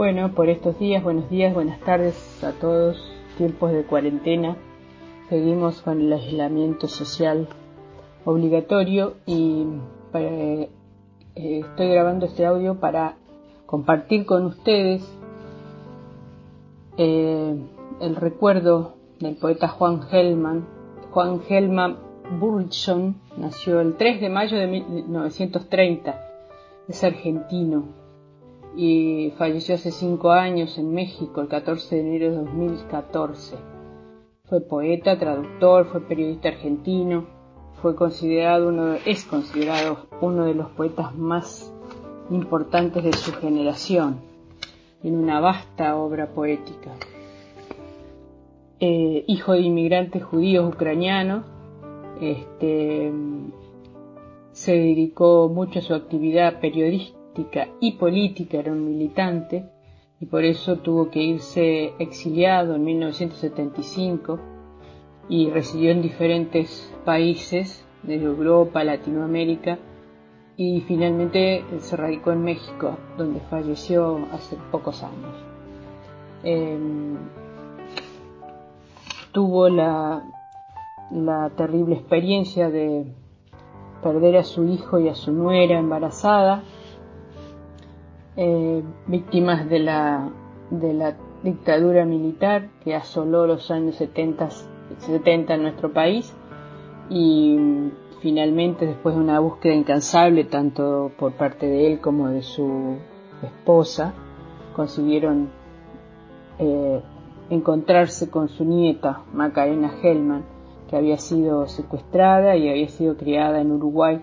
Bueno, por estos días, buenos días, buenas tardes a todos, tiempos de cuarentena. Seguimos con el aislamiento social obligatorio y eh, estoy grabando este audio para compartir con ustedes eh, el recuerdo del poeta Juan Gelman. Juan Gelman Burlson nació el 3 de mayo de 1930, es argentino y falleció hace cinco años en México, el 14 de enero de 2014. Fue poeta, traductor, fue periodista argentino, fue considerado uno, es considerado uno de los poetas más importantes de su generación, en una vasta obra poética. Eh, hijo de inmigrantes judíos ucranianos, este, se dedicó mucho a su actividad periodística y política, era un militante y por eso tuvo que irse exiliado en 1975 y residió en diferentes países de Europa, Latinoamérica y finalmente se radicó en México, donde falleció hace pocos años. Em, tuvo la, la terrible experiencia de perder a su hijo y a su nuera embarazada eh, víctimas de la, de la dictadura militar que asoló los años 70, 70 en nuestro país y finalmente después de una búsqueda incansable tanto por parte de él como de su esposa consiguieron eh, encontrarse con su nieta Macarena Hellman que había sido secuestrada y había sido criada en Uruguay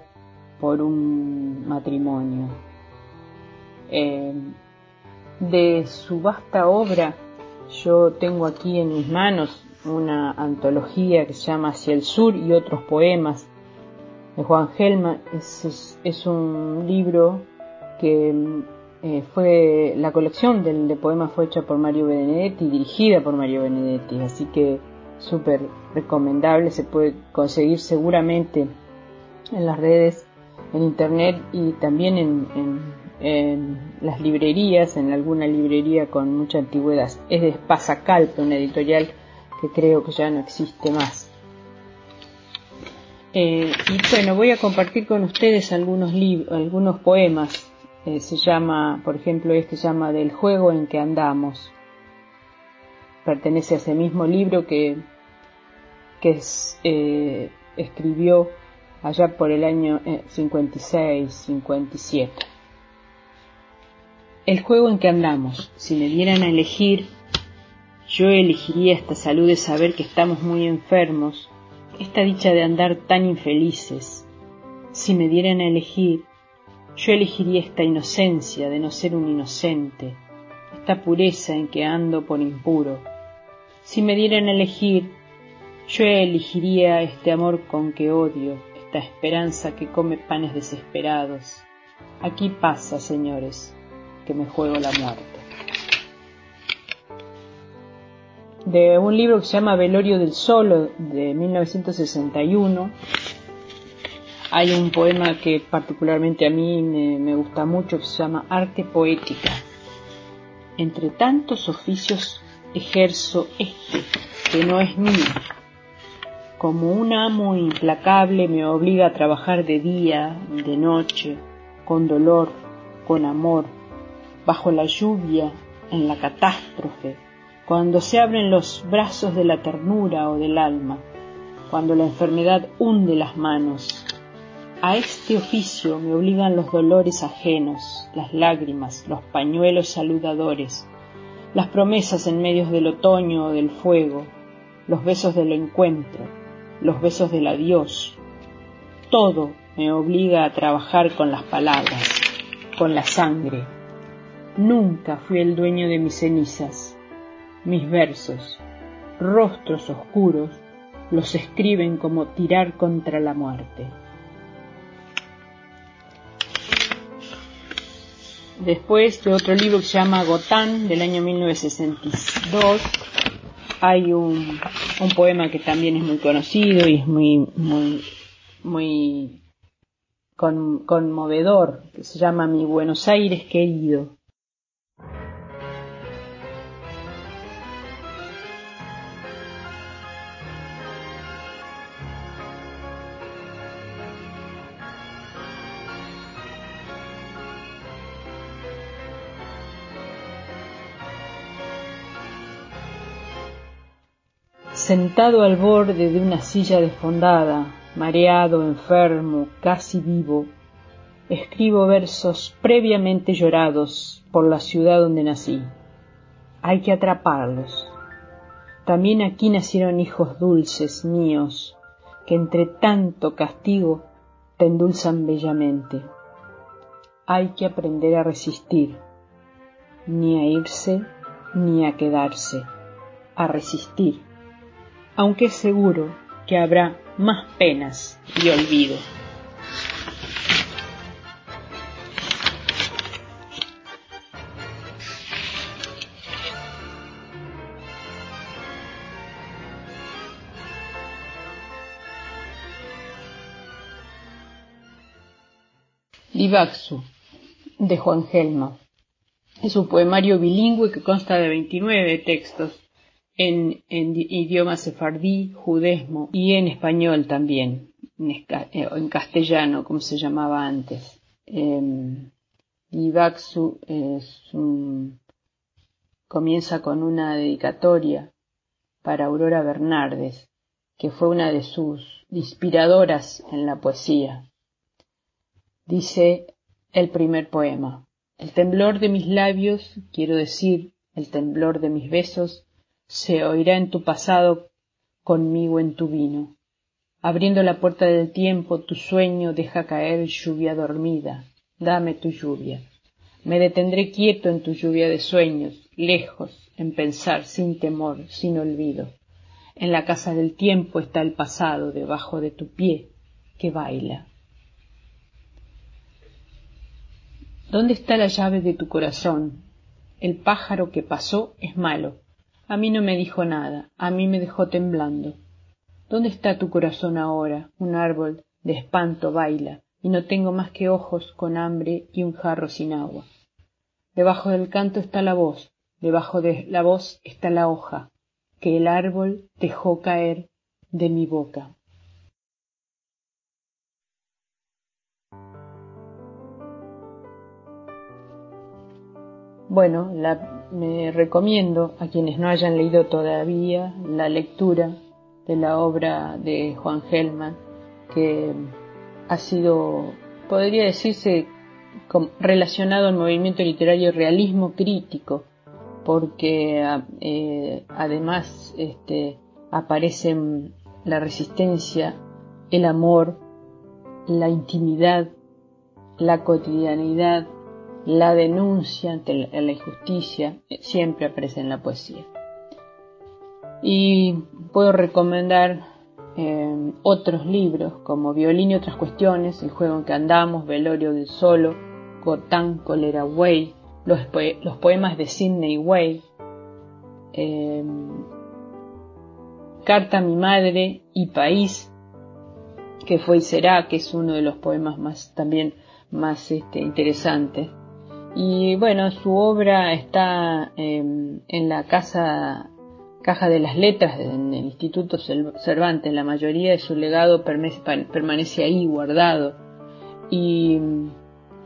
por un matrimonio eh, de su vasta obra, yo tengo aquí en mis manos una antología que se llama Hacia el Sur y otros poemas de Juan Gelman. Es, un libro que eh, fue la colección de poemas fue hecha por Mario Benedetti, dirigida por Mario Benedetti, así que súper recomendable, se puede conseguir seguramente en las redes, en internet y también en las librerías, en alguna librería con mucha antigüedad. Es de Pasacalpe, una editorial que creo que ya no existe más. Eh, y bueno, voy a compartir con ustedes algunos, algunos poemas. Eh, se llama, por ejemplo, este se llama Del juego en que andamos. Pertenece a ese mismo libro que, que eh, escribió allá por el año 56-57 el juego en que andamos. Si me dieran a elegir, yo elegiría esta salud de saber que estamos muy enfermos, esta dicha de andar tan infelices. Si me dieran a elegir, yo elegiría esta inocencia de no ser un inocente, esta pureza en que ando por impuro. Si me dieran a elegir, yo elegiría este amor con que odio, esta esperanza que come panes desesperados. Aquí pasa, señores, que me juego la muerte. De un libro que se llama Velorio del Solo de 1961 hay un poema que particularmente a mí me, gusta mucho que se llama Arte Poética. Entre tantos oficios ejerzo este, que no es mío. Como un amo implacable me obliga a trabajar de día, de noche, con dolor, con amor, bajo la lluvia, en la catástrofe, cuando se abren los brazos de la ternura o del alma, cuando la enfermedad hunde las manos. A este oficio me obligan los dolores ajenos, las lágrimas, los pañuelos saludadores, las promesas en medio del otoño o del fuego, los besos del encuentro, los besos del adiós. Todo me obliga a trabajar con las palabras, con la sangre, Nunca fui el dueño de mis cenizas. Mis versos, rostros oscuros, los escriben como tirar contra la muerte. Después de otro libro que se llama Gotán, del año 1962, hay un, poema que también es muy conocido y es muy, muy, muy conmovedor, que se llama Mi Buenos Aires querido. Sentado al borde de una silla desfondada, mareado, enfermo, casi vivo, escribo versos previamente llorados por la ciudad donde nací. Hay que atraparlos. También aquí nacieron hijos dulces míos, que entre tanto castigo te endulzan bellamente. Hay que aprender a resistir, ni a irse ni a quedarse, a resistir, aunque es seguro que habrá más penas y olvido. Libaxu, de Juan Gelma. Es un poemario bilingüe que consta de 29 textos en, idioma sefardí, judesmo y en español también, en, eh, castellano, como se llamaba antes. Eh, es comienza con una dedicatoria para Aurora Bernardes, que fue una de sus inspiradoras en la poesía. Dice el primer poema. El temblor de mis labios, quiero decir, el temblor de mis besos, se oirá en tu pasado conmigo en tu vino. Abriendo la puerta del tiempo, tu sueño deja caer lluvia dormida. Dame tu lluvia. Me detendré quieto en tu lluvia de sueños, lejos, en pensar, sin temor, sin olvido. En la casa del tiempo está el pasado debajo de tu pie que baila. ¿Dónde está la llave de tu corazón? El pájaro que pasó es malo. A mí no me dijo nada, a mí me dejó temblando. ¿Dónde está tu corazón ahora? Un árbol de espanto baila, y no tengo más que ojos con hambre y un jarro sin agua. Debajo del canto está la voz, debajo de la voz está la hoja, que el árbol dejó caer de mi boca. Bueno, me recomiendo a quienes no hayan leído todavía la lectura de la obra de Juan Gelman, que ha sido, podría decirse, relacionado al movimiento literario realismo crítico, porque eh, además este, aparecen la resistencia, el amor, la intimidad, la cotidianidad, la denuncia ante la injusticia eh, siempre aparece en la poesía. Y puedo recomendar eh, otros libros como Violín y otras cuestiones, El juego en que andamos, Velorio del Solo, Gotán, Colera Way, los, poemas de Sidney Way, eh, Carta a mi madre y País, que fue y será, que es uno de los poemas más también más este, interesantes y bueno, su obra está em, en la casa, caja de las letras en el Instituto Cervantes. La mayoría de su legado permanece, ahí guardado y mm,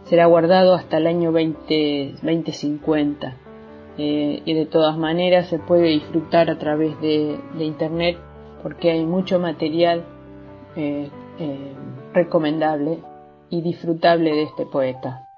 será guardado hasta el año 20, 2050. Eh, y de todas maneras se puede disfrutar a través de, internet porque hay mucho material eh, eh, recomendable y disfrutable de este poeta.